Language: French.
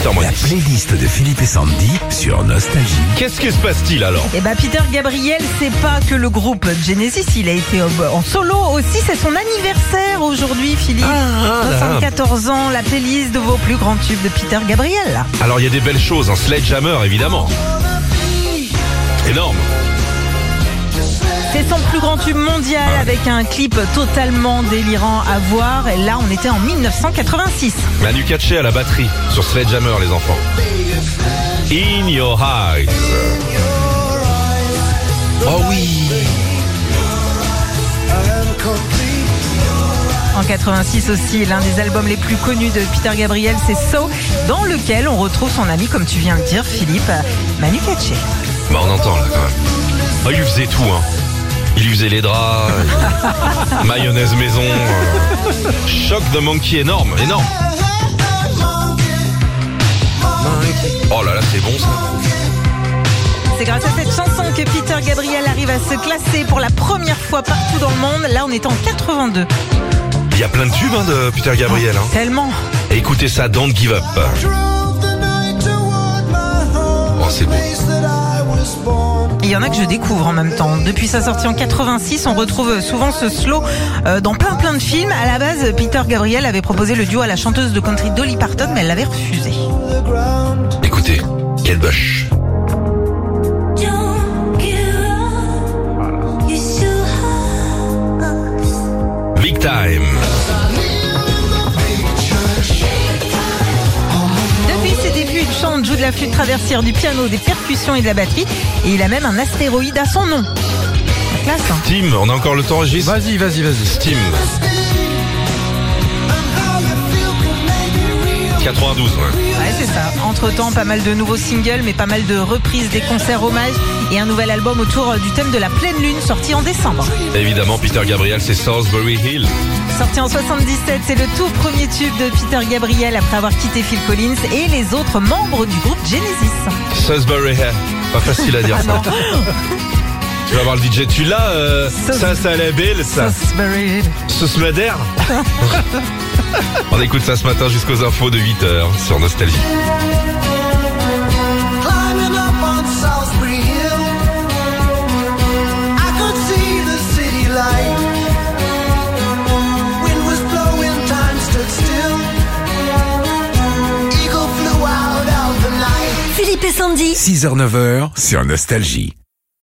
18h moins La 10. playlist de Philippe et Sandy sur Nostalgie. Qu'est-ce qui se passe-t-il alors? Et bah Peter Gabriel, c'est pas que le groupe Genesis, il a été en solo aussi, c'est son anniversaire aujourd'hui Philippe. Ah, là, là. 74 ans, la playlist de vos plus grands tubes de Peter Gabriel. Alors il y a des belles choses, un Sledgehammer évidemment. Énorme. Plus grand tube mondial avec un clip totalement délirant à voir. Et là, on était en 1986. Manu Katché à la batterie sur Sledgehammer les enfants. In your eyes. Oh oui. En 86 aussi, l'un des albums les plus connus de Peter Gabriel, c'est So, dans lequel on retrouve son ami, comme tu viens de dire, Philippe, Manu Katché. Bah on entend là quand même. Oh, il faisait tout hein. Il lui faisait les draps, euh, mayonnaise maison, euh, choc de monkey énorme, énorme. Oh là là c'est bon ça. C'est grâce à cette chanson que Peter Gabriel arrive à se classer pour la première fois partout dans le monde. Là, on est en 82. Il y a plein de tubes hein, de Peter Gabriel. Hein. Tellement. Et écoutez ça, Don't Give Up. Oh c'est beau. Il y en a que je découvre en même temps. Depuis sa sortie en 86, on retrouve souvent ce slow euh, dans plein plein de films. À la base, Peter Gabriel avait proposé le duo à la chanteuse de country Dolly Parton, mais elle l'avait refusé. Écoutez, quelle bush. Joue de la flûte traversière, du piano, des percussions et de la batterie. Et il a même un astéroïde à son nom. La classe, hein. Steam, on a encore le temps Régis Vas-y, vas-y, vas-y. Steam. 92, ouais. Ouais, c'est ça. Entre-temps, pas mal de nouveaux singles, mais pas mal de reprises des concerts hommages et un nouvel album autour du thème de la pleine lune sorti en décembre. Évidemment, Peter Gabriel, c'est Salisbury Hill. Sorti en 77, c'est le tout premier tube de Peter Gabriel après avoir quitté Phil Collins et les autres membres du groupe Genesis. Salisbury Hill. Pas facile à dire Ah ça. Tu vas voir le DJ, tu l'as euh, Sus- Ça, ça la belle, ça. Madère On écoute ça ce matin jusqu'aux infos de 8h sur Nostalgie. Climbing up on Salisbury Hill, I could see the city light. Wind was blowing, time stood still. Eagle flew out of the night. Philippe et Sandy. 6h-9h sur Nostalgie.